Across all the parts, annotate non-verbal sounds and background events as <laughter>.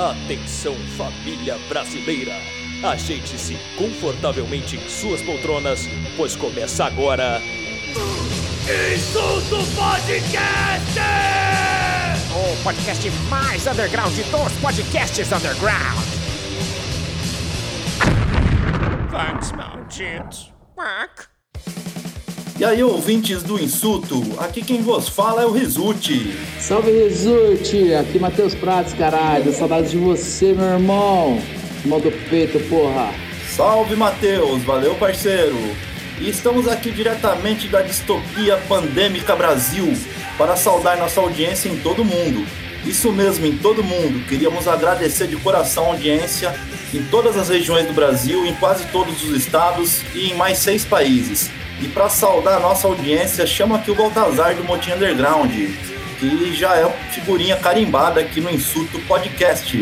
Atenção, família brasileira! Ajeite-se confortavelmente em suas poltronas, pois começa agora. Insulto Podcast! O podcast mais underground dos podcasts underground. Thanks, Mountains. Quack. E aí, ouvintes do Insulto, aqui quem vos fala é o Risute. Salve Resulte, aqui Matheus Prates, caralho, saudades de você, meu irmão. Mão do peito, porra. Salve, Matheus, valeu, parceiro. E estamos aqui diretamente da distopia pandêmica Brasil para saudar nossa audiência em todo mundo. Isso mesmo, em todo mundo. Queríamos agradecer de coração a audiência em todas as regiões do Brasil, em quase todos os estados e em mais seis países. E para saudar a nossa audiência, chama aqui o Baltazar do Motim Underground, que já é figurinha carimbada aqui no Insulto Podcast.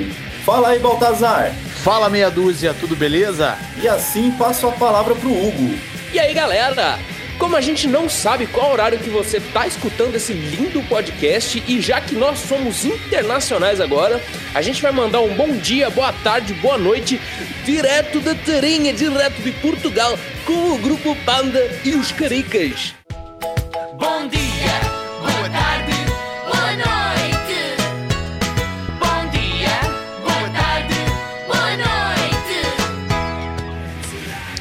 Fala aí, Baltazar. Fala meia dúzia, tudo beleza? E assim passo a palavra pro Hugo. E aí, galera? Como a gente não sabe qual horário que você tá escutando esse lindo podcast e já que nós somos internacionais agora, a gente vai mandar um bom dia, boa tarde, boa noite, direto da Tarinha, direto de Portugal, com o grupo Panda e os Caricas. Bom dia,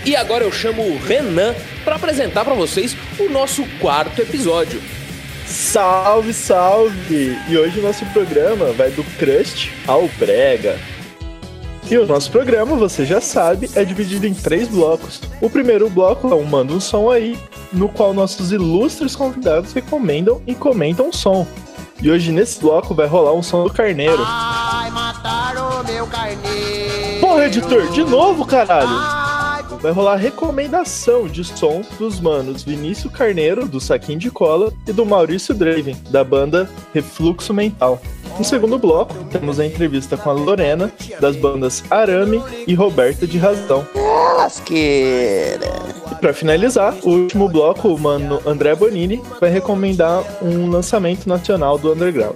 E agora eu chamo o Renan para apresentar para vocês o nosso quarto episódio. Salve, salve! E hoje o nosso programa vai do crust ao brega. E o nosso programa, você já sabe, é dividido em três blocos. O primeiro bloco é um Manda um Som Aí, no qual nossos ilustres convidados recomendam e comentam o som. E hoje nesse bloco vai rolar um som do carneiro. Ai, mataram o meu carneiro. Porra, editor, de novo, caralho! Vai rolar recomendação de som dos manos Vinícius Carneiro, do Saquinho de Cola, e do Maurício Draven, da banda Refluxo Mental. No segundo bloco, temos a entrevista com a Lorena, das bandas Arame e Roberta de Razão. Lasqueira. E pra finalizar, o último bloco, o mano André Bonini vai recomendar um lançamento nacional do Underground.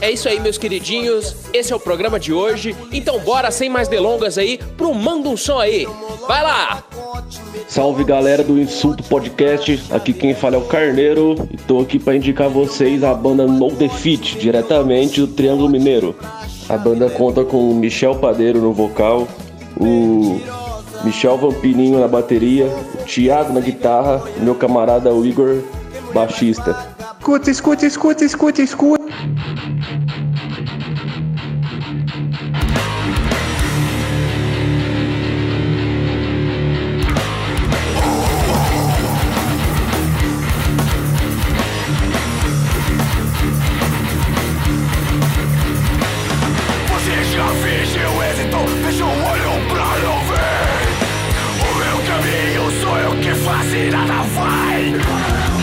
É isso aí, meus queridinhos. Esse é o programa de hoje. Então bora, sem mais delongas aí, pro Manda um Som aí. Vai lá! Salve galera do Insulto Podcast, aqui quem fala é o Carneiro e tô aqui pra indicar vocês a banda No Defeat, diretamente do Triângulo Mineiro. A banda conta com o Michel Padeiro no vocal, o Michel Vampirinho na bateria, o Thiago na guitarra e meu camarada o Igor, baixista. Escuta, escuta, escuta, escuta, escuta. Eu que faço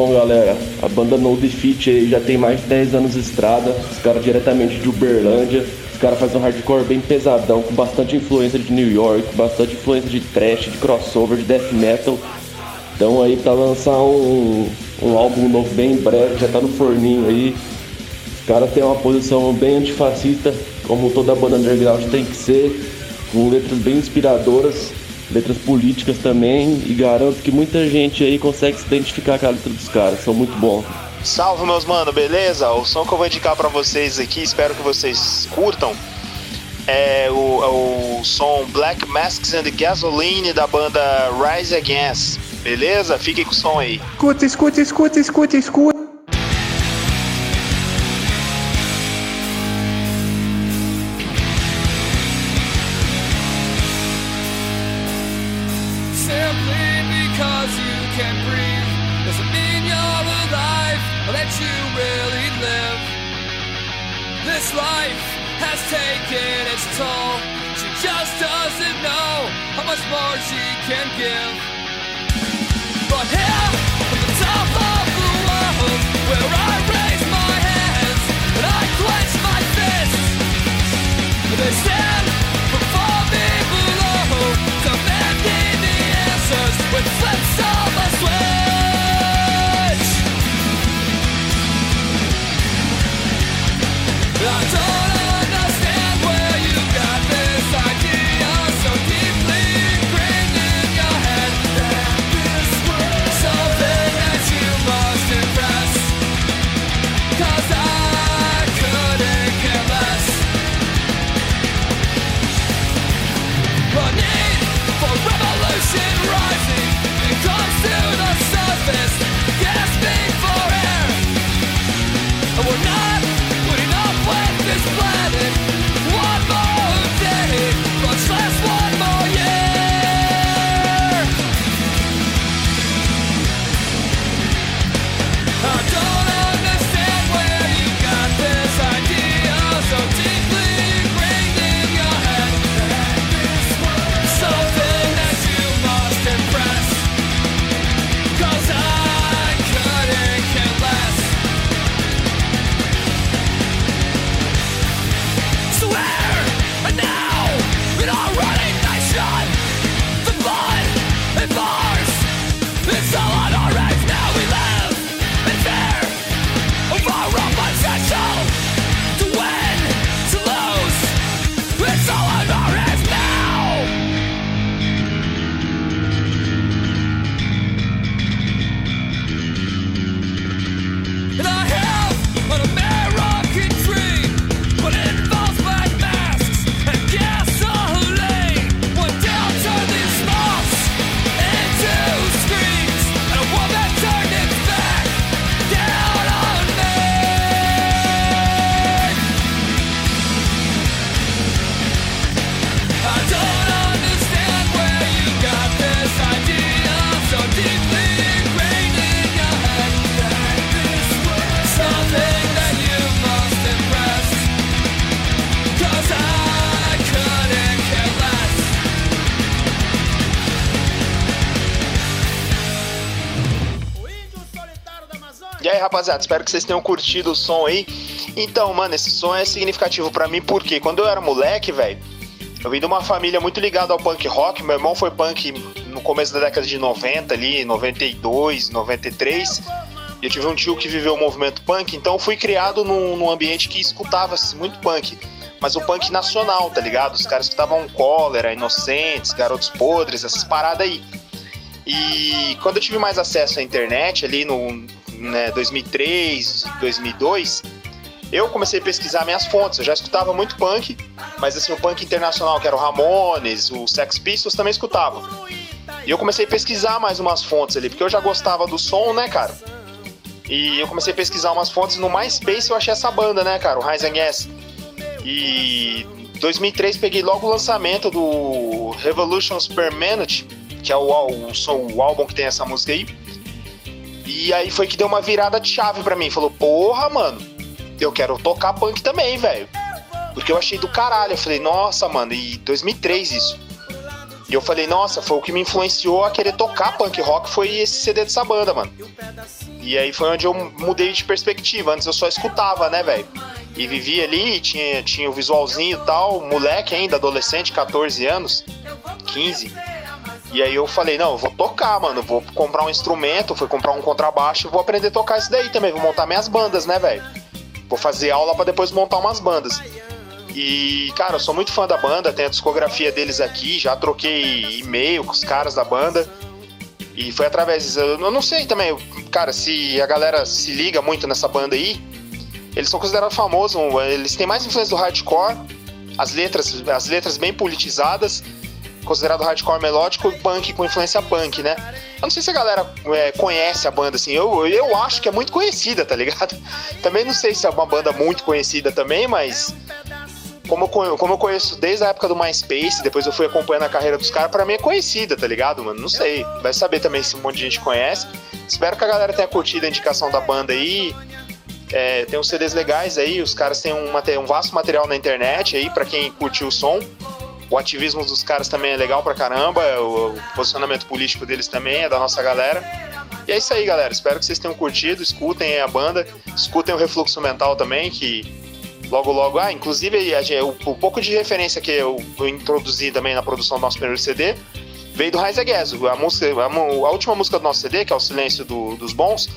Bom, galera, a banda No Defeat já tem mais de 10 anos de estrada. Os caras diretamente de Uberlândia. Os caras fazem um hardcore bem pesadão, com bastante influência de New York, bastante influência de thrash, de crossover, de death metal. Então aí pra lançar um, um álbum novo bem em breve, já tá no forninho aí. Os caras têm uma posição bem antifascista, como toda banda underground tem que ser, com letras bem inspiradoras, letras políticas também, e garanto que muita gente aí consegue se identificar com a letra dos caras, são muito bons. Salve, meus mano, beleza? O som que eu vou indicar pra vocês aqui, espero que vocês curtam, é o, é o som Black Masks and Gasoline da banda Rise Against, beleza? Fiquem com o som aí. Escuta, escuta, escuta, escuta, escuta. Rapaziada, espero que vocês tenham curtido o som aí. Então, mano, esse som é significativo para mim porque quando eu era moleque, velho, eu vim de uma família muito ligada ao punk rock. Meu irmão foi punk no começo da década de 90 ali, 92, 93. E eu tive um tio que viveu o movimento punk, então fui criado num, num ambiente que escutava muito punk. Mas o punk nacional, tá ligado? Os caras escutavam cólera, inocentes, garotos podres, essas paradas aí. E quando eu tive mais acesso à internet, ali no né, 2003, 2002, eu comecei a pesquisar minhas fontes. Eu já escutava muito punk, mas assim, o punk internacional, que era o Ramones, o Sex Pistols, também escutava. E eu comecei a pesquisar mais umas fontes ali, porque eu já gostava do som, né, cara? E eu comecei a pesquisar umas fontes no MySpace, eu achei essa banda, né, cara, o Rise Against. E 2003 peguei logo o lançamento do Revolutions Per Minute, que é o, o, o, o álbum que tem essa música aí. E aí foi que deu uma virada de chave para mim. Falou, porra, mano, eu quero tocar punk também, velho. Porque eu achei do caralho. Eu falei, nossa, mano, e 2003 isso. E eu falei, nossa, foi o que me influenciou a querer tocar punk rock foi esse CD dessa banda, mano. E aí foi onde eu mudei de perspectiva. Antes eu só escutava, né, velho? E vivia ali, tinha, tinha o visualzinho e tal, moleque ainda, adolescente, 14 anos, 15. E aí eu falei, não, eu vou tocar, mano, vou comprar um instrumento, fui comprar um contrabaixo, vou aprender a tocar isso daí também, vou montar minhas bandas, né, velho? Vou fazer aula para depois montar umas bandas. E, cara, eu sou muito fã da banda, tenho a discografia deles aqui, já troquei e-mail com os caras da banda. E foi através. Eu não sei também, cara, se a galera se liga muito nessa banda aí. Eles são considerados famosos, eles têm mais influência do hardcore, as letras, as letras bem politizadas, considerado hardcore melódico e punk com influência punk, né? Eu não sei se a galera é, conhece a banda, assim, eu, eu acho que é muito conhecida, tá ligado? <laughs> Também não sei se é uma banda muito conhecida também, mas como eu, como eu conheço desde a época do MySpace, depois eu fui acompanhando a carreira dos caras, pra mim é conhecida, tá ligado, mano? Não sei. Vai saber também se um monte de gente conhece. Espero que a galera tenha curtido a indicação da banda aí. É, tem uns CDs legais aí, os caras têm um, um vasto material na internet aí, para quem curtiu o som. O ativismo dos caras também é legal pra caramba, o, o posicionamento político deles também é da nossa galera. E é isso aí, galera. Espero que vocês tenham curtido, escutem a banda, escutem o Refluxo Mental também, que logo logo. Ah, inclusive o, o pouco de referência que eu, eu, introduzi também na produção do nosso primeiro CD veio do Rise Against. A, música, a, a, última música do nosso CD, que é o Silêncio do, dos Bons,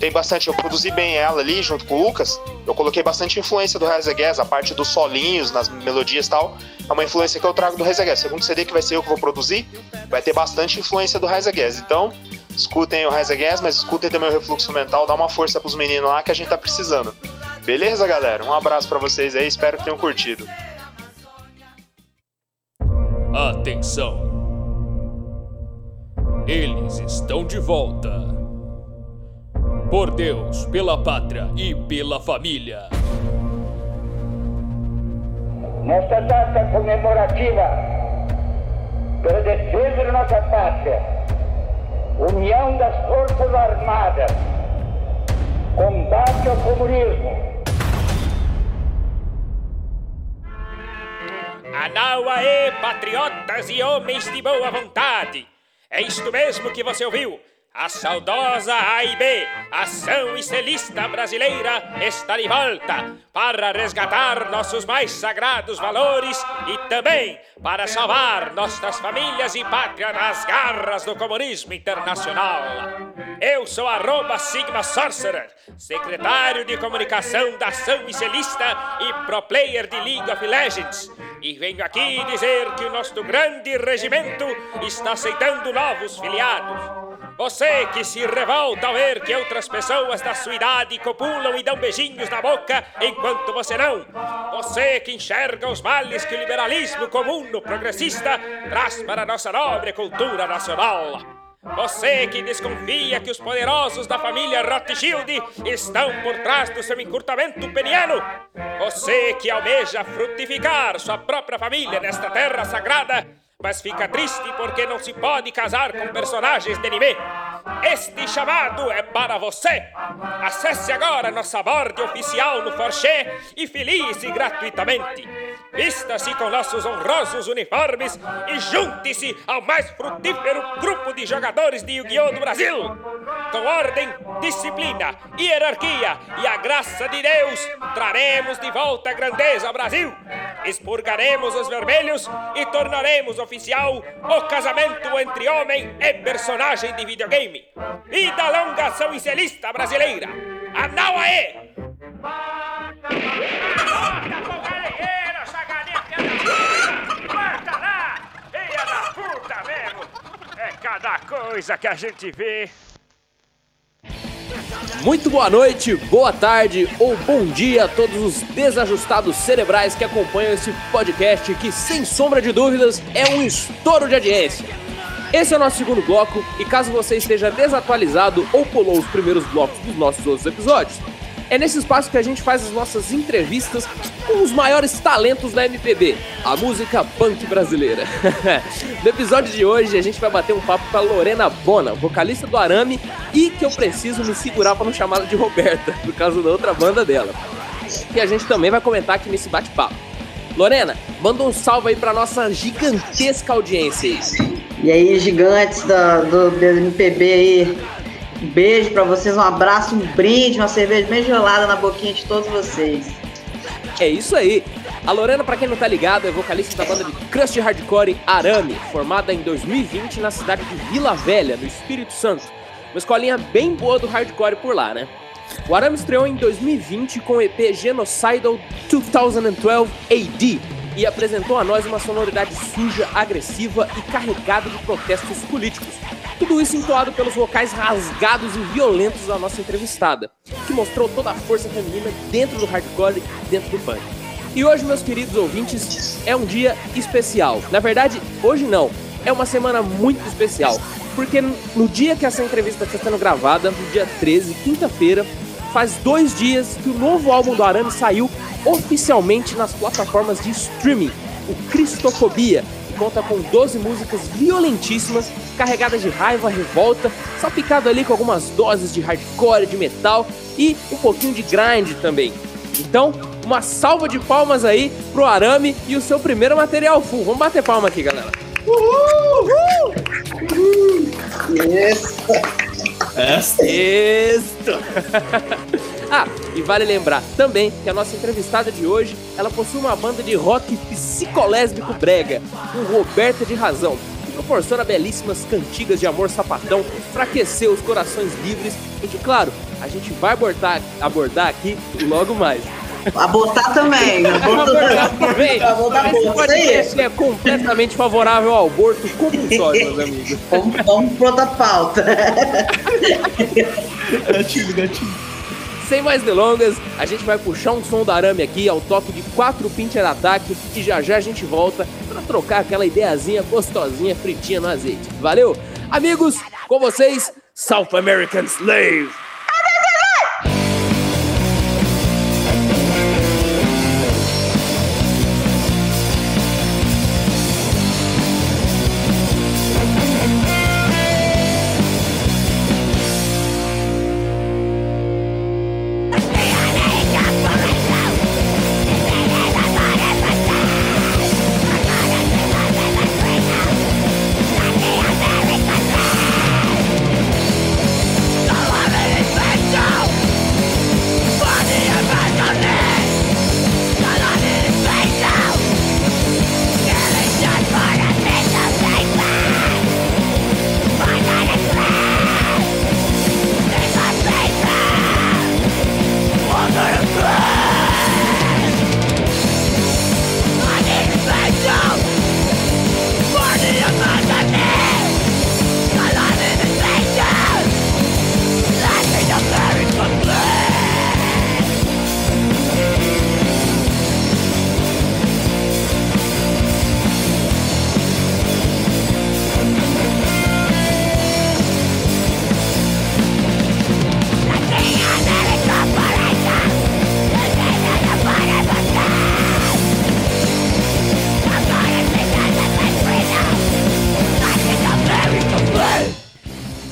tem bastante. Eu produzi bem ela ali junto com o Lucas. Eu coloquei bastante influência do Rise Against, a parte dos solinhos, nas melodias e tal. É uma influência que eu trago do Against. O segundo CD que vai ser eu que vou produzir, vai ter bastante influência do Against. Então, escutem o Against, mas escutem também o Refluxo Mental, dá uma força pros meninos lá que a gente tá precisando. Beleza, galera? Um abraço para vocês aí, espero que tenham curtido. Atenção! Eles estão de volta. Por Deus, pela pátria e pela família. Nesta data comemorativa, pela defesa nossa pátria, união das Forças Armadas, combate ao comunismo, Anau aê, patriotas e homens de boa vontade! É isto mesmo que você ouviu! A saudosa AIB, Ação Estelista Brasileira, está de volta para resgatar nossos mais sagrados valores e também para salvar nossas famílias e pátria das garras do comunismo internacional. Eu sou arroba Sigma Sorcerer, secretário de comunicação da Ação Estelista e pro player de League of Legends. E venho aqui dizer que o nosso grande regimento está aceitando novos filiados. Você que se revolta ao ver que outras pessoas da sua idade copulam e dão beijinhos na boca enquanto você não. Você que enxerga os males que o liberalismo comum no progressista traz para a nossa nobre cultura nacional. Você que desconfia que os poderosos da família Rothschild estão por trás do seu encurtamento peniano. Você que almeja frutificar sua própria família nesta terra sagrada mas fica triste porque não se pode casar com personagens de anime. Este chamado é para você! Acesse agora nossa borda oficial no Forché e filie-se gratuitamente. Vista-se com nossos honrosos uniformes e junte-se ao mais frutífero grupo de jogadores de Yu-Gi-Oh! do Brasil! Com ordem, disciplina, hierarquia e a graça de Deus, traremos de volta a grandeza ao Brasil! Expurgaremos os vermelhos e tornaremos oficial o casamento entre homem e personagem de videogame! Vida longa São Incelista brasileira! Anauaê! É cada coisa que a gente vê. Muito boa noite, boa tarde ou bom dia a todos os desajustados cerebrais que acompanham esse podcast que, sem sombra de dúvidas, é um estouro de audiência. Esse é o nosso segundo bloco e caso você esteja desatualizado ou pulou os primeiros blocos dos nossos outros episódios, é nesse espaço que a gente faz as nossas entrevistas com os maiores talentos da MPB, a música punk brasileira. <laughs> no episódio de hoje, a gente vai bater um papo com a Lorena Bona, vocalista do Arame, e que eu preciso me segurar para não chamá-la de Roberta, por causa da outra banda dela. E a gente também vai comentar aqui nesse bate-papo. Lorena, manda um salve aí pra nossa gigantesca audiência aí. E aí, gigantes da, do, do MPB aí, um beijo pra vocês, um abraço, um brinde, uma cerveja bem gelada na boquinha de todos vocês. É isso aí. A Lorena, pra quem não tá ligado, é vocalista da banda de crust hardcore Arame, formada em 2020 na cidade de Vila Velha, no Espírito Santo. Uma escolinha bem boa do hardcore por lá, né? O Arame estreou em 2020 com o EP Genocidal 2012 AD e apresentou a nós uma sonoridade suja, agressiva e carregada de protestos políticos. Tudo isso entoado pelos vocais rasgados e violentos da nossa entrevistada, que mostrou toda a força feminina dentro do hardcore e dentro do punk. E hoje, meus queridos ouvintes, é um dia especial. Na verdade, hoje não, é uma semana muito especial, porque no dia que essa entrevista está sendo gravada, no dia 13, quinta-feira, faz dois dias que o novo álbum do Arame saiu oficialmente nas plataformas de streaming, o Cristofobia, que conta com 12 músicas violentíssimas, carregadas de raiva, revolta, salpicado ali com algumas doses de hardcore, de metal e um pouquinho de grind também. Então, uma salva de palmas aí pro Arame e o seu primeiro material full. Vamos bater palma aqui, galera. Uhul! Uhul! Yes. Isto! <laughs> ah, e vale lembrar também que a nossa entrevistada de hoje, ela possui uma banda de rock psicolésbico brega, com Roberta de Razão, que proporciona belíssimas cantigas de amor sapatão para aquecer os corações livres e que, claro, a gente vai abordar, abordar aqui logo mais. Abortar também. Abortar também. Abortar Esse aborto, podcast é completamente favorável ao aborto compulsório, meus amigos. <laughs> Vamos, vamos pra outra pauta. Gatilho, gatilho. Sem mais delongas, a gente vai puxar um som do arame aqui ao toque de quatro pincher ataque e já já a gente volta para trocar aquela ideiazinha gostosinha fritinha no azeite. Valeu? Amigos, com vocês, South American Slave.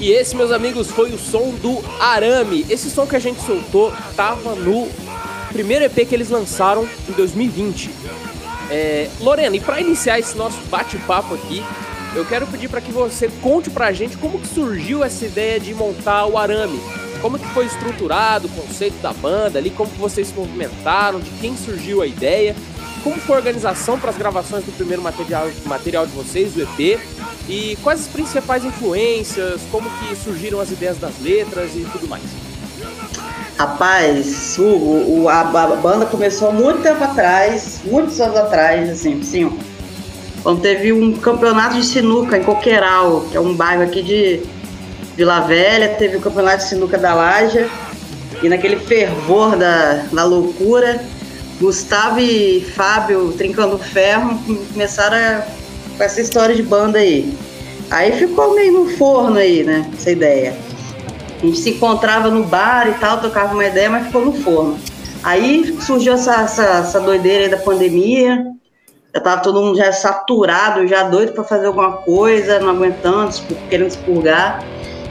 E esse, meus amigos, foi o som do Arame. Esse som que a gente soltou tava no primeiro EP que eles lançaram em 2020. É, Lorena, e para iniciar esse nosso bate-papo aqui, eu quero pedir para que você conte pra gente como que surgiu essa ideia de montar o Arame. Como que foi estruturado o conceito da banda ali, como que vocês se movimentaram, de quem surgiu a ideia, como foi a organização para as gravações do primeiro material, material de vocês, o EP, e quais as principais influências, como que surgiram as ideias das letras e tudo mais. Rapaz, o, o a, a, banda começou muito tempo atrás, muitos anos atrás, assim, sim. Quando teve um campeonato de sinuca em Coqueiral, que é um bairro aqui de Vila Velha, teve o campeonato de sinuca da Laja, e naquele fervor da, da loucura, Gustavo e Fábio trincando ferro começaram a, com essa história de banda aí. Aí ficou meio no forno aí, né? Essa ideia. A gente se encontrava no bar e tal, tocava uma ideia, mas ficou no forno. Aí surgiu essa, essa, essa doideira aí da pandemia. Já tava todo mundo já saturado, já doido para fazer alguma coisa, não aguentando, querendo expurgar.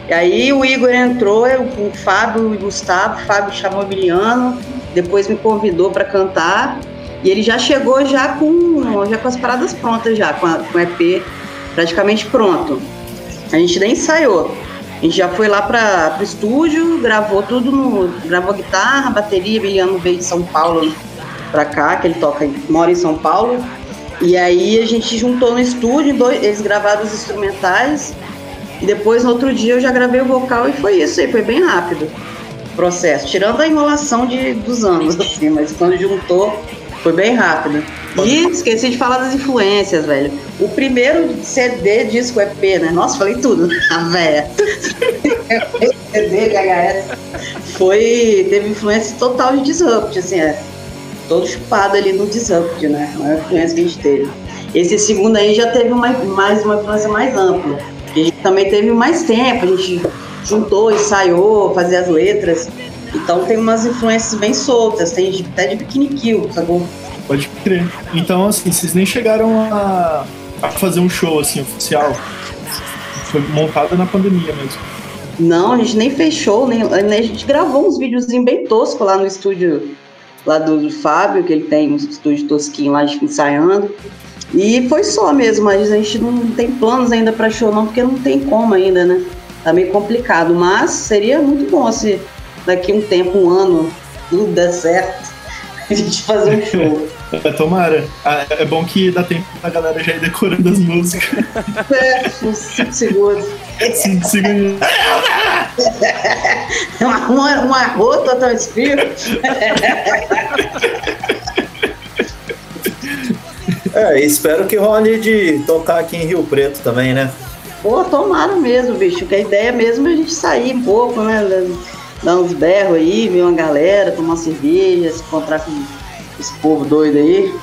E aí o Igor entrou, o Fábio e o Gustavo, o Fábio chamou o depois me convidou para cantar. E ele já chegou já com, já com as paradas prontas já, com, a, com o EP praticamente pronto. A gente nem ensaiou. A gente já foi lá para o estúdio, gravou tudo, no, gravou guitarra, bateria, Emiliano veio de São Paulo para cá, que ele toca, mora em São Paulo. E aí a gente juntou no estúdio, dois, eles gravaram os instrumentais, e depois no outro dia eu já gravei o vocal e foi isso aí, foi bem rápido processo, tirando a enrolação de, dos anos, assim, mas quando juntou foi bem rápido. E esqueci de falar das influências, velho. O primeiro CD disco EP, né? Nossa, falei tudo. <laughs> A véia. <laughs> CD, VHS. Foi. Teve influência total de Disrupt, assim, é. Todo chupado ali no Disrupt, né? A influência que a gente teve. Esse segundo aí já teve uma, mais uma influência mais ampla. A gente também teve mais tempo, a gente juntou, ensaiou, fazia as letras. Então tem umas influências bem soltas, tem até de Bikini Kill, sacou? Pode crer. Então, assim, vocês nem chegaram a, a fazer um show, assim, oficial? Foi montado na pandemia mesmo. Não, a gente nem fechou, nem, a gente gravou uns videozinhos bem toscos lá no estúdio lá do, do Fábio, que ele tem um estúdio tosquinho lá, ensaiando. E foi só mesmo, mas a gente não tem planos ainda para show não, porque não tem como ainda, né? Tá meio complicado, mas seria muito bom se daqui um tempo, um ano, tudo der certo, <laughs> a gente fazer um show. É, tomara. Ah, é bom que dá tempo pra galera já ir decorando as músicas. É, uns 5 segundos. 5 segundos. <laughs> uma, uma, uma rota tão espírito. É, espero que role de tocar aqui em Rio Preto também, né? Pô, tomara mesmo, bicho. Que a ideia mesmo é a gente sair um pouco, né? Dar uns berros aí, ver uma galera, tomar uma cerveja, se encontrar com esse povo doido aí.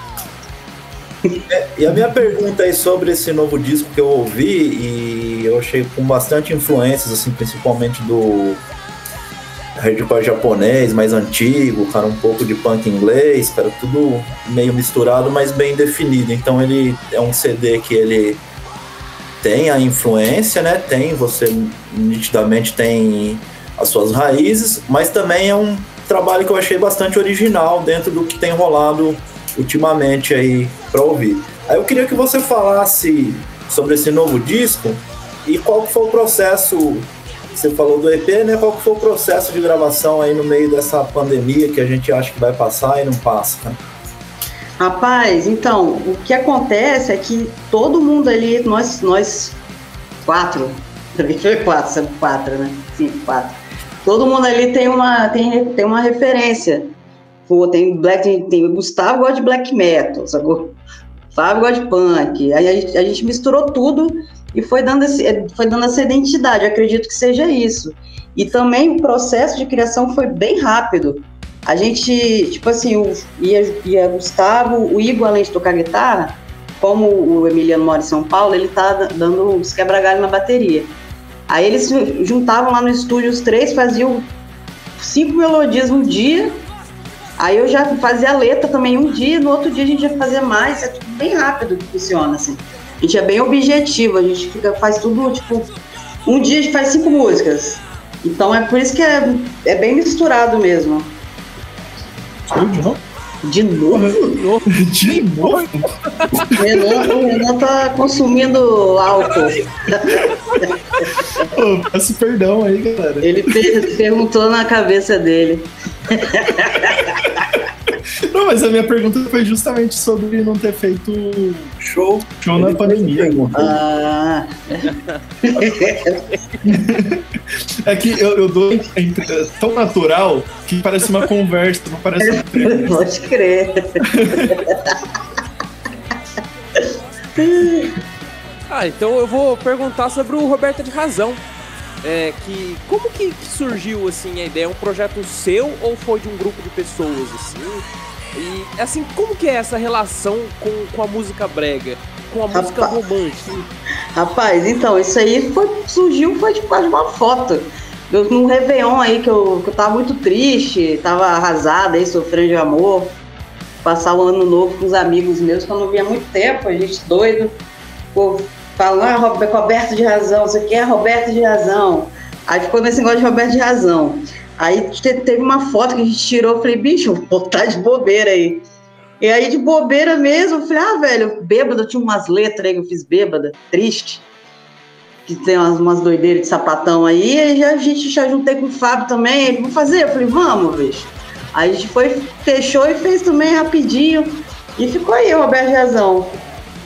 É, e a minha pergunta aí sobre esse novo disco que eu ouvi e eu achei com bastante influências, assim, principalmente do hardcore japonês, mais antigo, cara, um pouco de punk inglês, cara, tudo meio misturado, mas bem definido. Então ele é um CD que ele tem a influência, né? Tem, você nitidamente tem as suas raízes, mas também é um trabalho que eu achei bastante original dentro do que tem rolado ultimamente aí para ouvir. Aí eu queria que você falasse sobre esse novo disco e qual foi o processo. Você falou do EP, né? Qual foi o processo de gravação aí no meio dessa pandemia que a gente acha que vai passar e não passa? Né? Rapaz, então, o que acontece é que todo mundo ali, nós, nós quatro, <laughs> foi quatro, sabe? Quatro, né? Cinco, quatro todo mundo ali tem uma, tem, tem uma referência. Pô, tem black, tem, tem Gustavo gosta de black metal, sacou? Fábio gosta de punk. Aí a gente, a gente misturou tudo e foi dando, esse, foi dando essa identidade. Acredito que seja isso. E também o processo de criação foi bem rápido. A gente, tipo assim, o, ia, ia Gustavo, o Igor, além de tocar guitarra, como o Emiliano mora em São Paulo, ele tá dando os quebra-galho na bateria. Aí eles juntavam lá no estúdio os três, faziam cinco melodias um dia. Aí eu já fazia a letra também um dia, no outro dia a gente já fazia mais, é tudo bem rápido que funciona, assim. A gente é bem objetivo, a gente fica, faz tudo, tipo, Um dia a gente faz cinco músicas. Então é por isso que é, é bem misturado mesmo. De novo? De novo? De novo? <laughs> O Renan, o Renan tá consumindo álcool. Ô, peço perdão aí, galera. Ele per- perguntou na cabeça dele. <laughs> <laughs> Não, mas a minha pergunta foi justamente sobre não ter feito show, show na pandemia. Ah. <laughs> É que eu, eu dou é tão natural que parece uma conversa, não parece um treino. Pode crer. Ah, então eu vou perguntar sobre o Roberta de Razão. É, que como que, que surgiu assim a ideia? É um projeto seu ou foi de um grupo de pessoas assim? E assim, como que é essa relação com, com a música brega? Com a música Rapaz. romântica? Rapaz, então, isso aí foi, surgiu foi de quase uma foto. Eu, num Réveillon aí que eu, que eu tava muito triste, tava arrasada aí, sofrendo de amor. Passar o ano novo com os amigos meus que eu não via há muito tempo, a gente doido. Pô, falando, ah, Rob- Roberto de razão, você quer Roberto de razão. Aí ficou nesse negócio de Roberto de razão. Aí te- teve uma foto que a gente tirou, eu falei, bicho, vou botar de bobeira aí. E aí, de bobeira mesmo, eu falei, ah, velho, bêbada, tinha umas letras aí que eu fiz bêbada, triste. Que tem umas, umas doideiras de sapatão aí. E a gente já juntei com o Fábio também. Ele, vamos fazer? Eu falei, vamos, bicho. Aí a gente foi, fechou e fez também rapidinho. E ficou aí, Roberto Jazão.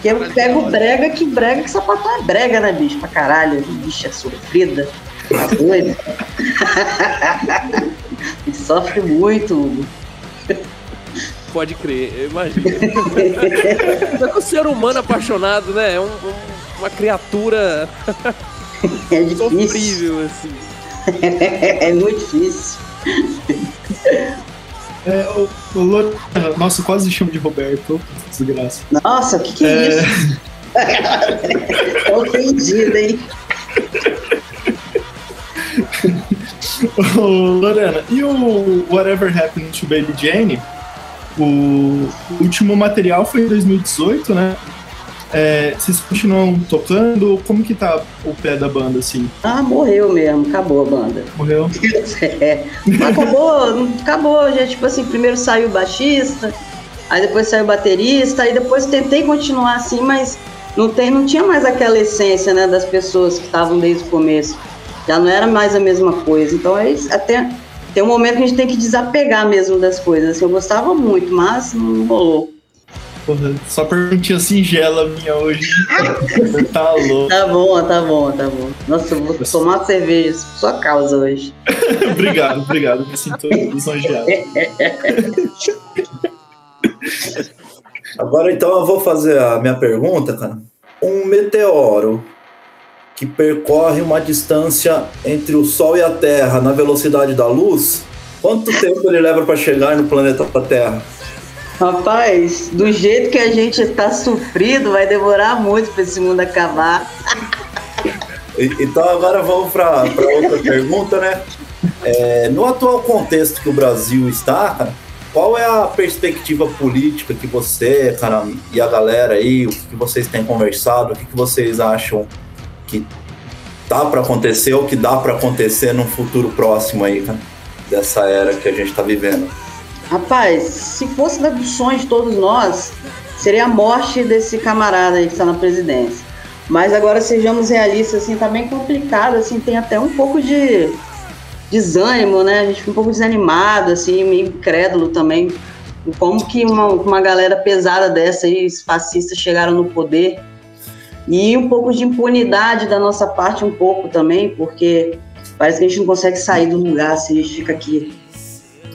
Que eu pego o brega, que brega, que sapatão é brega, né, bicho? Pra caralho. Bicha sofrida. Tá doida? <laughs> e sofre muito, Hugo. Pode crer, eu imagino. Só que o ser humano apaixonado, né? É um- um- uma criatura É <laughs> difícil. sofrível, assim. <laughs> é muito difícil. É, o, o Lorena, nossa, quase chamo de Roberto, desgraça. Nossa, o que, que é, isso? <laughs> Tô ofendido, hein? Ô, Lorena, e o Whatever Happened to Baby Jane? O último material foi em 2018, né? É, vocês continuam tocando? Como que tá o pé da banda, assim? Ah, morreu mesmo, acabou a banda. Morreu? <laughs> É. Acabou, acabou, já tipo assim, primeiro saiu o baixista, aí depois saiu o baterista, aí depois tentei continuar assim, mas não, tem, não tinha mais aquela essência, né, das pessoas que estavam desde o começo. Já não era mais a mesma coisa. Então é até tem um momento que a gente tem que desapegar mesmo das coisas. Assim, eu gostava muito, mas não rolou. Porra, só perguntinha singela minha hoje. tá louco. Tá bom, tá bom, tá bom. Nossa, eu vou tomar uma cerveja por sua causa hoje. <laughs> obrigado, obrigado. Me sinto lisonjeado. Agora então eu vou fazer a minha pergunta, cara. Um meteoro que percorre uma distância entre o Sol e a Terra na velocidade da luz, quanto tempo ele leva para chegar no planeta Terra? Rapaz, do jeito que a gente tá sofrido, vai demorar muito pra esse mundo acabar. Então agora vamos para outra pergunta, né? É, no atual contexto que o Brasil está, qual é a perspectiva política que você, cara, e a galera aí, o que vocês têm conversado, o que vocês acham que tá para acontecer ou que dá para acontecer num futuro próximo aí, cara, dessa era que a gente tá vivendo? Rapaz, se fosse da dos sonhos de todos nós, seria a morte desse camarada aí que está na presidência. Mas agora sejamos realistas, assim, tá bem complicado, assim, tem até um pouco de desânimo, né? A gente fica um pouco desanimado, assim, meio incrédulo também. Como que uma, uma galera pesada dessa aí, os fascistas, chegaram no poder. E um pouco de impunidade da nossa parte, um pouco também, porque parece que a gente não consegue sair do lugar, assim, a gente fica aqui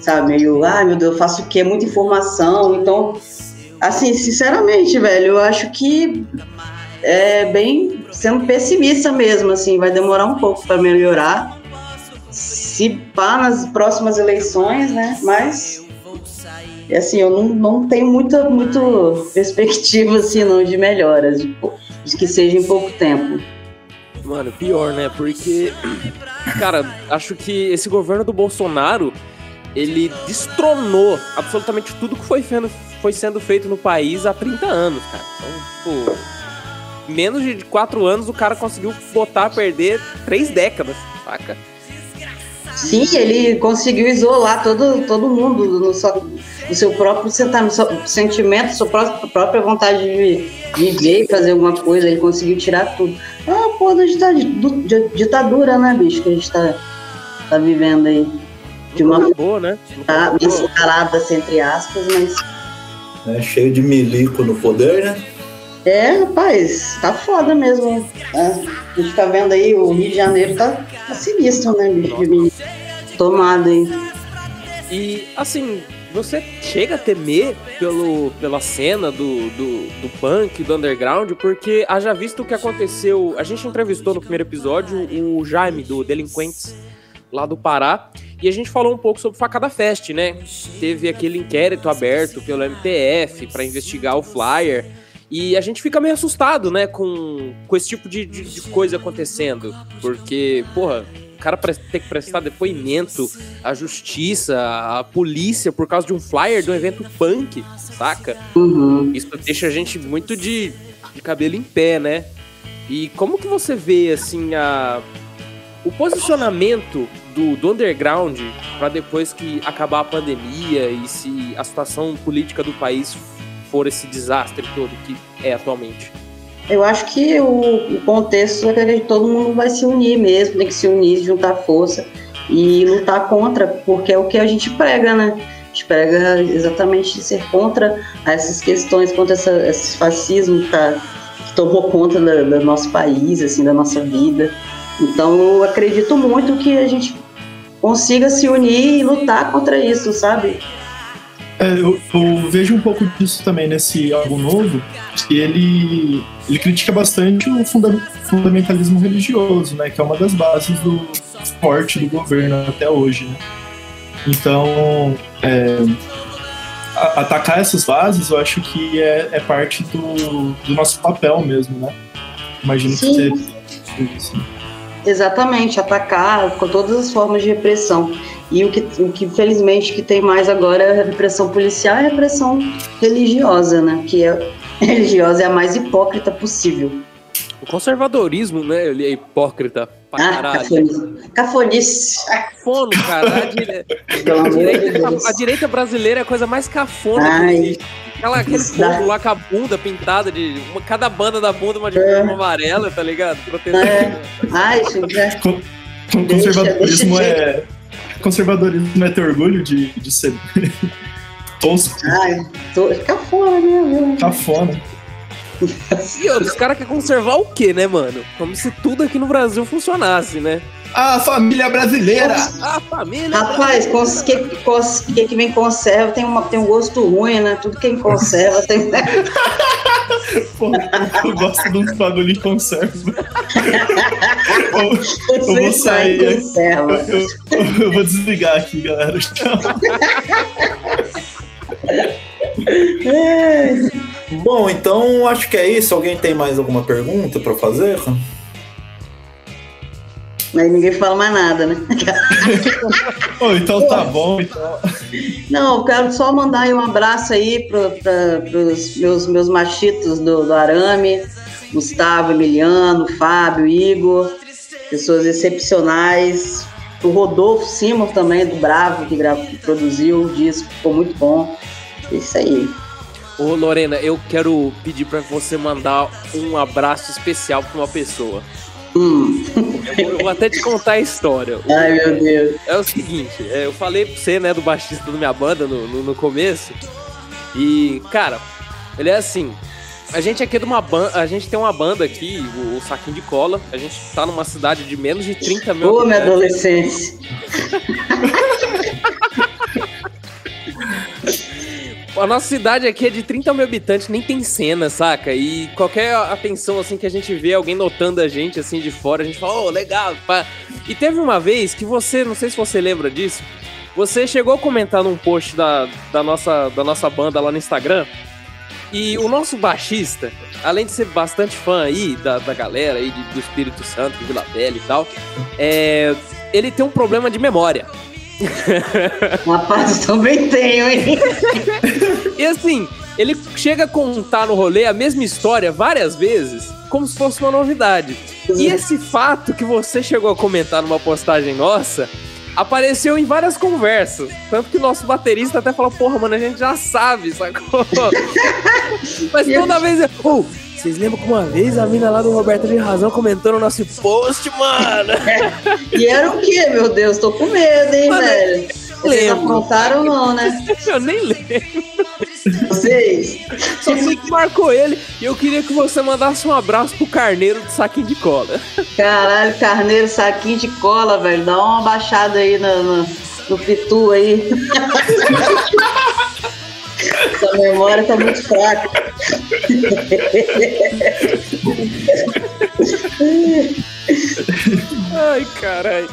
sabe? Meio, ai meu Deus, eu faço o quê? Muita informação. Então, assim, sinceramente, velho, eu acho que é bem sendo pessimista mesmo, assim, vai demorar um pouco para melhorar. Se pá nas próximas eleições, né? Mas assim, eu não, não tenho muita, muita perspectiva assim, não, de melhoras, de, de que seja em pouco tempo. Mano, pior, né? Porque, cara, acho que esse governo do Bolsonaro, ele destronou absolutamente tudo que foi, foi sendo feito no país há 30 anos, cara. Então, tipo, menos de quatro anos o cara conseguiu botar a perder três décadas, saca? Sim, ele conseguiu isolar todo, todo mundo no, seu, no seu próprio sentimento, sua própria, própria vontade de viver e fazer alguma coisa. Ele conseguiu tirar tudo. Uma porra da ditadura, né, bicho, que a gente tá, tá vivendo aí. De uma boa, né? Tá, mascarada, assim, entre aspas, mas. É, cheio de milico no poder, né? É, rapaz, tá foda mesmo. É, a gente tá vendo aí, o Rio de Janeiro tá, tá sinistro, né, bicho? Tomado aí. E assim, você chega a temer pelo, pela cena do, do, do punk, do underground, porque haja visto o que aconteceu. A gente entrevistou no primeiro episódio o Jaime, do Delinquentes, lá do Pará. E a gente falou um pouco sobre Facada Fest, né? Teve aquele inquérito aberto pelo MTF para investigar o flyer. E a gente fica meio assustado, né, com, com esse tipo de, de, de coisa acontecendo. Porque, porra, o cara ter que prestar depoimento à justiça, à polícia, por causa de um flyer de um evento punk, saca? Uhum. Isso deixa a gente muito de, de cabelo em pé, né? E como que você vê, assim, a, o posicionamento do, do underground para depois que acabar a pandemia e se a situação política do país for esse desastre todo que é atualmente? Eu acho que o, o contexto é que todo mundo vai se unir mesmo, tem que se unir, juntar força e lutar contra, porque é o que a gente prega, né? A gente prega exatamente ser contra essas questões, contra essa, esse fascismo que, tá, que tomou conta do nosso país, assim, da nossa vida. Então eu acredito muito que a gente consiga se unir e lutar contra isso, sabe? É, eu, eu vejo um pouco disso também nesse álbum novo, que ele, ele critica bastante o funda- fundamentalismo religioso, né? Que é uma das bases do forte do governo até hoje, né? Então, é, a- atacar essas bases eu acho que é, é parte do, do nosso papel mesmo, né? Imagino que Sim. você... assim. Exatamente, atacar com todas as formas de repressão. E o que, o que infelizmente que tem mais agora é a repressão policial e a repressão religiosa, né? Que é <laughs> religiosa é a mais hipócrita possível. O conservadorismo, né? Ele é hipócrita pra Ah, caralho. cafonice. Cafono, cara. A, dire- a direita, a direita brasileira é a coisa mais cafona que Ai, existe. Aquela, aquele povo lá com a bunda pintada de. uma- cada banda da bunda uma de forma amarela, tá ligado? Protegendo. É. Ai, isso já. Con- con- Deixa- conservadorismo deixa de- é conservadorismo é ter orgulho de, de ser <laughs> tosco, Ai, tô, cafona, né? cafona. E outros, os caras querem conservar o quê, né, mano? Como se tudo aqui no Brasil funcionasse, né? A família brasileira! A família. Rapaz, cons- que, cons- que, que vem conserva tem, uma, tem um gosto ruim, né? Tudo que conserva tem. <laughs> Pô, eu gosto de uns bagulho em conserva. eu, eu vou sair. Eu, eu- eu vou desligar aqui, galera. <laughs> Tchau. Bom, então acho que é isso. Alguém tem mais alguma pergunta pra fazer? Mas ninguém fala mais nada, né? <laughs> Ô, então tá bom. Então. Não, eu quero só mandar aí um abraço aí para os meus, meus machitos do, do Arame, Gustavo, Emiliano, Fábio, Igor, pessoas excepcionais. O Rodolfo Simon também, do Bravo, que, gra- que produziu o disco, ficou muito bom. É Isso aí. Ô, Lorena, eu quero pedir pra você mandar um abraço especial pra uma pessoa. Hum. Eu, vou- eu vou até te contar a história. Ai, meu Deus. É o seguinte, é, eu falei pra você, né, do baixista da minha banda no, no, no começo. E, cara, ele é assim. A gente aqui é de uma banda. A gente tem uma banda aqui, o, o Saquinho de Cola. A gente tá numa cidade de menos de 30 mil. Ô, minha adolescência. <laughs> A nossa cidade aqui é de 30 mil habitantes, nem tem cena, saca? E qualquer atenção, assim, que a gente vê alguém notando a gente, assim, de fora, a gente fala, ô, legal, pá. E teve uma vez que você, não sei se você lembra disso, você chegou a comentar num post da, da, nossa, da nossa banda lá no Instagram, e o nosso baixista, além de ser bastante fã aí da, da galera aí, de- do Espírito Santo, de Vila Velha e tal, é, ele tem um problema de memória. <laughs> Rapaz, também tenho, hein? E assim, ele chega a contar no rolê a mesma história várias vezes, como se fosse uma novidade. E esse fato que você chegou a comentar numa postagem nossa apareceu em várias conversas. Tanto que o nosso baterista até falou: Porra, mano, a gente já sabe, sacou? <laughs> Mas toda vez. Oh, vocês lembram que uma vez a mina lá do Roberto de Razão comentou no nosso post, mano? <laughs> E era o quê, meu Deus? Tô com medo, hein, Mano, velho? Vocês aprontaram não, né? <laughs> Eu nem lembro. Vocês? Só sei que marcou ele e eu queria que você mandasse um abraço pro carneiro de saquinho de cola. Caralho, carneiro, saquinho de cola, velho. Dá uma baixada aí no, no, no pitu aí. <laughs> Essa memória tá muito fraca. Ai, caralho.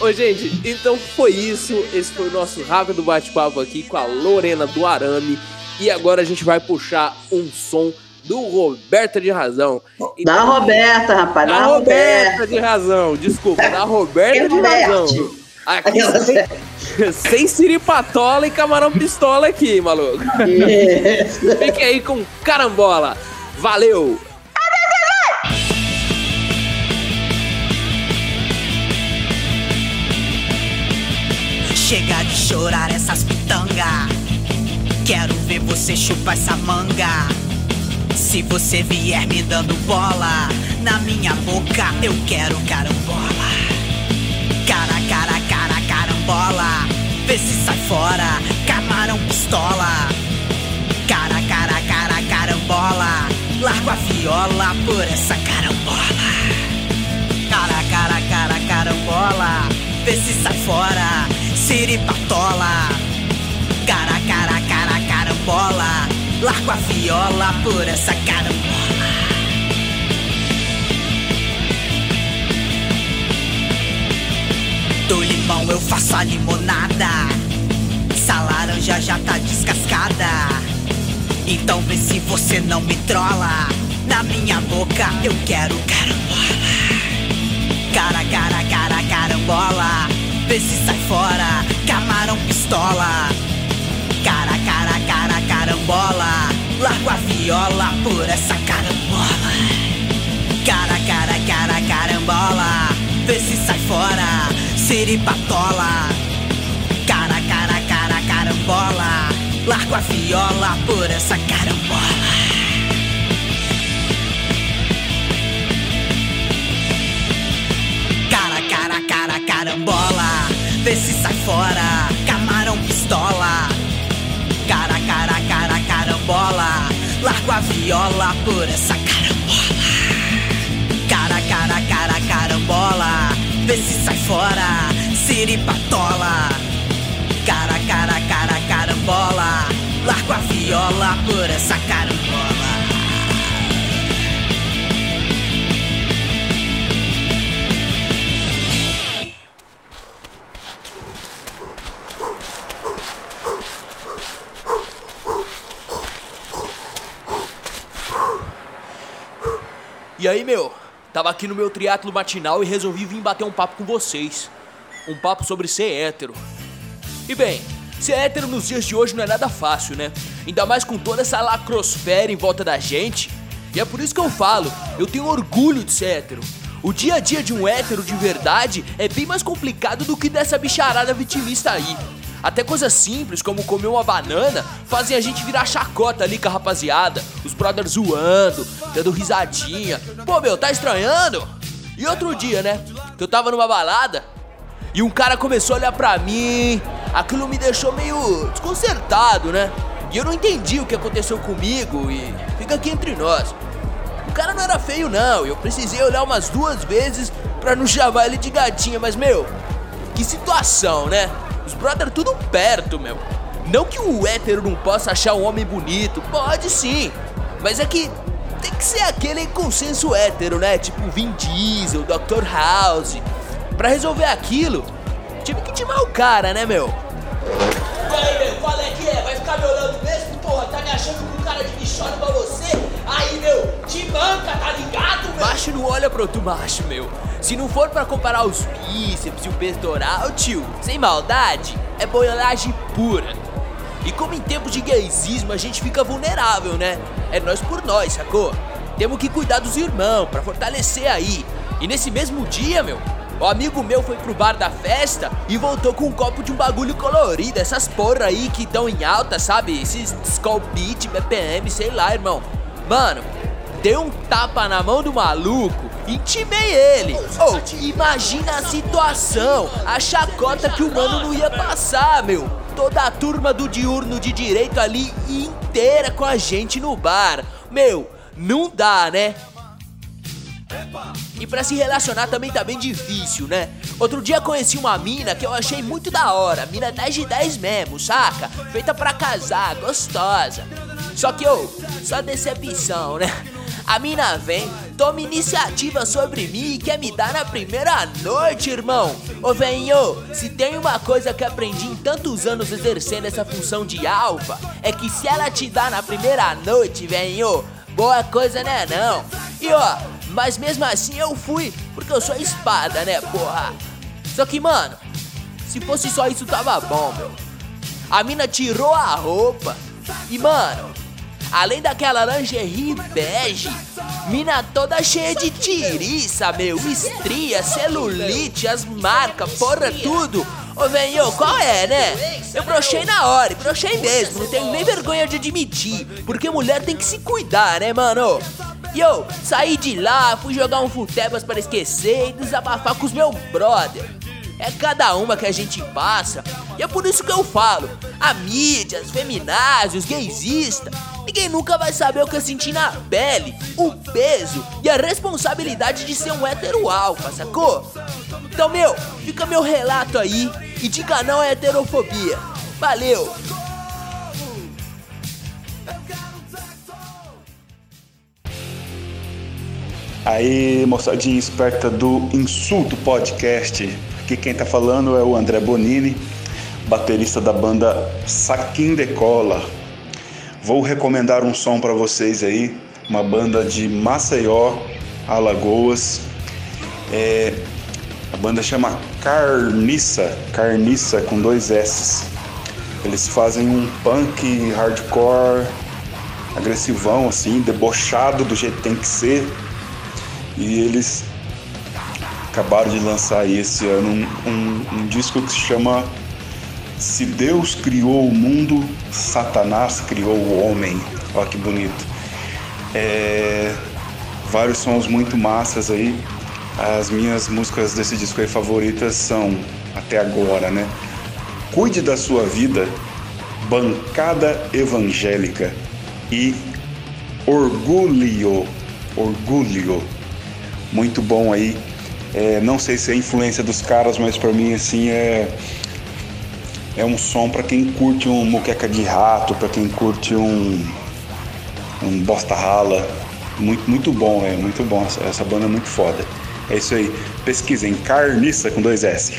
Ô, gente, então foi isso. Esse foi o nosso rápido bate-papo aqui com a Lorena do Arame. E agora a gente vai puxar um som do Roberta de Razão. Da Roberta, rapaz. Da Da Roberta Roberta. de Razão, desculpa, da Roberta de. Razão. Aqui sem, <laughs> sem siripatola e camarão pistola aqui, maluco. Isso. Fique aí com carambola. Valeu! Chega de chorar essas pitanga. Quero ver você chupar essa manga. Se você vier me dando bola, na minha boca eu quero carambola. Cara, cara, cara, carambola. Vê se sai fora, camarão pistola. Cara, cara, cara, carambola. Largo a viola por essa carambola. Cara, cara, cara, carambola. Vê se sai fora, siripatola. Cara, cara, cara, carambola. Largo a viola por essa carambola. Do limão eu faço a limonada. Essa laranja já tá descascada. Então vê se você não me trola. Na minha boca eu quero carambola. Cara, cara, cara, carambola. Vê se sai fora, camarão pistola. Cara, cara, cara, carambola. Largo a viola por essa carambola. Cara, cara, cara, carambola. Vê se sai fora, siripatola. Cara, cara, cara, carambola. Largo a viola por essa carambola. Cara, cara, cara, carambola. Vê se sai fora, camarão pistola. Cara, cara, cara, carambola. Largo a viola por essa carambola. Cara, cara, cara, carambola. Vê se sai fora, siripatola. Cara, cara, cara, carambola. Largo a viola por essa carambola. E aí, meu? Tava aqui no meu triatlo matinal e resolvi vir bater um papo com vocês. Um papo sobre ser hétero. E bem, ser hétero nos dias de hoje não é nada fácil, né? Ainda mais com toda essa lacrosfera em volta da gente. E é por isso que eu falo, eu tenho orgulho de ser hétero. O dia a dia de um hétero de verdade é bem mais complicado do que dessa bicharada vitimista aí. Até coisas simples como comer uma banana fazem a gente virar chacota ali com a rapaziada. Os brothers zoando, dando risadinha. Pô, meu, tá estranhando? E outro dia, né? Que eu tava numa balada e um cara começou a olhar pra mim. Aquilo me deixou meio desconcertado, né? E eu não entendi o que aconteceu comigo e fica aqui entre nós. O cara não era feio, não. Eu precisei olhar umas duas vezes pra não chamar ele de gatinha, mas meu, que situação, né? Os brother tudo perto, meu. Não que o hétero não possa achar um homem bonito, pode sim. Mas é que tem que ser aquele consenso hétero, né? Tipo Vin Diesel, Dr. House. Pra resolver aquilo, tive que timar o cara, né, meu? E aí, meu, qual é que é? Vai ficar me olhando me achando com cara de bichona pra você? Aí, meu, te manca, tá ligado, meu? Macho não olha pro outro macho, meu. Se não for pra comparar os bíceps e o peitoral, tio, sem maldade, é boiolagem pura. E como em tempos de gaysismo a gente fica vulnerável, né? É nós por nós, sacou? Temos que cuidar dos irmãos para fortalecer aí. E nesse mesmo dia, meu, o amigo meu foi pro bar da festa e voltou com um copo de um bagulho colorido, essas porra aí que estão em alta, sabe? Esses Skull Beat, BPM, sei lá, irmão. Mano, dei um tapa na mão do maluco, intimei ele. Oh, imagina a situação, a chacota que o mano não ia passar, meu. Toda a turma do diurno de direito ali inteira com a gente no bar. Meu, não dá, né? E pra se relacionar também tá bem difícil, né? Outro dia conheci uma mina que eu achei muito da hora, mina 10 de 10 mesmo, saca? Feita pra casar, gostosa. Só que, ô, só decepção, né? A mina vem, toma iniciativa sobre mim e quer me dar na primeira noite, irmão. Ô venho, se tem uma coisa que aprendi em tantos anos exercendo essa função de alfa, é que se ela te dá na primeira noite, venho, boa coisa né não. E ó, mas mesmo assim eu fui, porque eu sou espada, né, porra? Só que, mano, se fosse só isso tava bom, meu. A mina tirou a roupa e, mano, além daquela lingerie bege, mina toda cheia de tiriça, meu, estria, celulite, as marcas, porra, tudo. Ô, venho, qual é, né? Eu brochei na hora, e brochei mesmo, não tenho nem vergonha de admitir, porque mulher tem que se cuidar, né, mano? E eu saí de lá, fui jogar um futebas para esquecer e desabafar com os meus brother. É cada uma que a gente passa, e é por isso que eu falo: a mídia, as feminazi, gaysistas, ninguém nunca vai saber o que eu senti na pele, o peso e a responsabilidade de ser um hétero alfa, sacou? Então, meu, fica meu relato aí e diga não à heterofobia. Valeu! Aí, moçadinha esperta do Insulto Podcast. Aqui quem tá falando é o André Bonini, baterista da banda Saquim de Cola. Vou recomendar um som para vocês aí, uma banda de Maceió, Alagoas. É, a banda chama Carniça, Carniça com dois S. Eles fazem um punk hardcore, agressivão assim, debochado do jeito que tem que ser e eles acabaram de lançar esse ano um, um, um disco que se chama Se Deus criou o mundo, Satanás criou o homem. Olha que bonito. É, vários sons muito massas aí. As minhas músicas desse disco aí favoritas são, até agora, né? Cuide da sua vida, Bancada Evangélica e Orgulho, Orgulho muito bom aí. É, não sei se é influência dos caras, mas para mim assim é é um som para quem curte um moqueca de rato, para quem curte um um bosta rala. Muito muito bom, é muito bom. Essa, essa banda é muito foda. É isso aí. Pesquisem Carniça com dois S.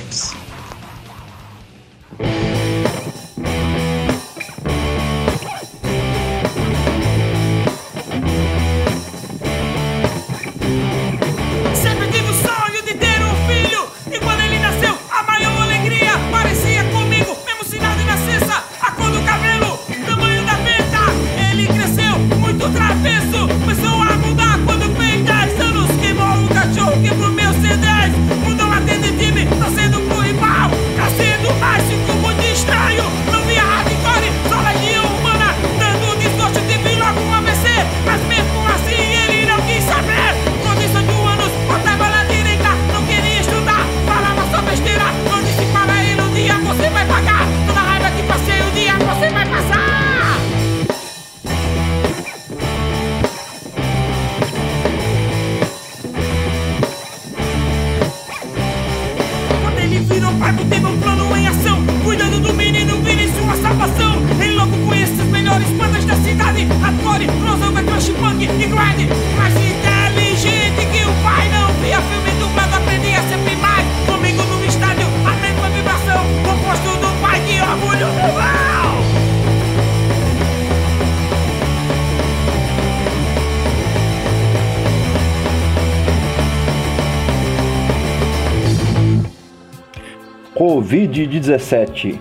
Covid-17.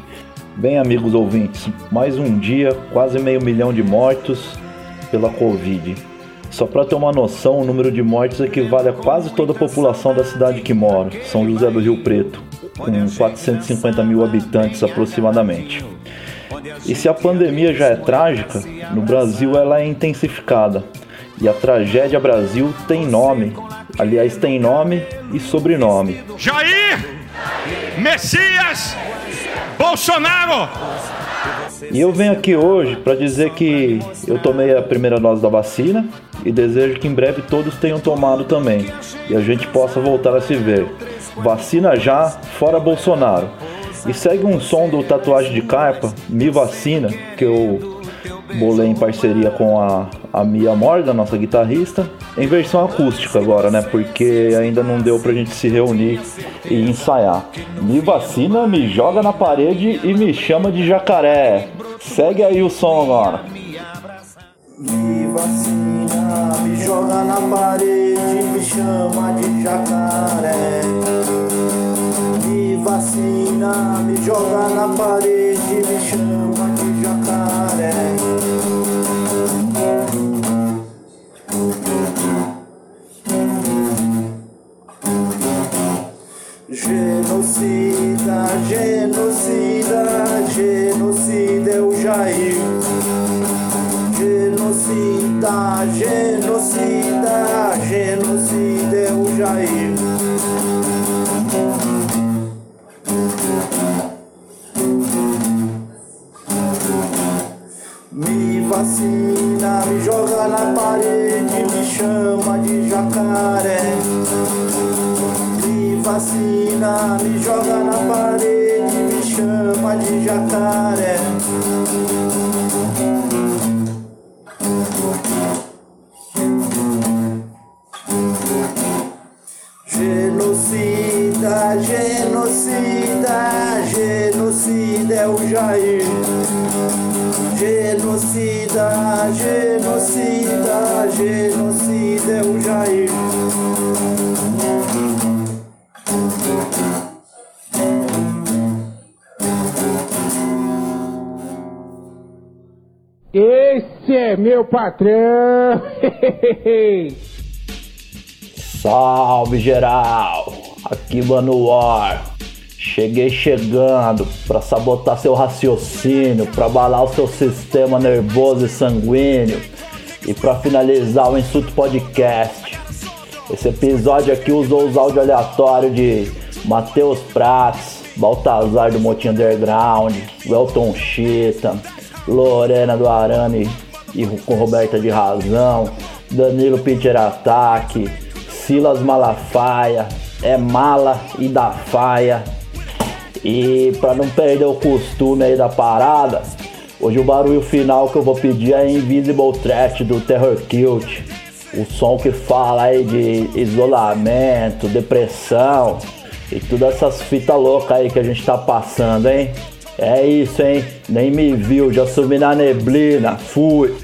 Bem, amigos ouvintes, mais um dia, quase meio milhão de mortos pela Covid. Só para ter uma noção, o número de mortes equivale a quase toda a população da cidade que moro, São José do Rio Preto, com 450 mil habitantes aproximadamente. E se a pandemia já é trágica, no Brasil ela é intensificada. E a tragédia Brasil tem nome, aliás, tem nome e sobrenome. Jair Messias Bolsonaro! E eu venho aqui hoje para dizer que eu tomei a primeira dose da vacina e desejo que em breve todos tenham tomado também e a gente possa voltar a se ver. Vacina já, fora Bolsonaro. E segue um som do Tatuagem de Carpa, Me Vacina, que eu bolei em parceria com a, a Mia Morgan, nossa guitarrista, em versão acústica agora, né? Porque ainda não deu pra gente se reunir e ensaiar. Me vacina, me joga na parede e me chama de jacaré. Segue aí o som agora. Me vacina, me joga na parede, me chama de jacaré. Me vacina, me joga na parede, me chama de. Genocida, genocida, genocida é o Jair. Genocida, genocida, genocida é o Jair. Vacina, me joga na parede, me chama de jacaré. Me vacina, me joga na parede, me chama de jacaré. Genocida, genocida, genocida é o Jair. Esse é meu patrão! Salve geral! Aqui Mano War. Cheguei chegando para sabotar seu raciocínio, para abalar o seu sistema nervoso e sanguíneo e para finalizar o Insulto Podcast. Esse episódio aqui usou os áudios aleatórios de Matheus Prats, Baltazar do Motinho Underground, Welton Chita, Lorena do Arame e com Roberta de Razão, Danilo Pitcher Ataque, Silas Malafaia, é mala e da faia. E para não perder o costume aí da parada, hoje o barulho final que eu vou pedir é Invisible Threat do Terror Kilt. O som que fala aí de isolamento, depressão e todas essas fitas loucas aí que a gente tá passando, hein? É isso, hein? Nem me viu, já sumi na neblina, fui.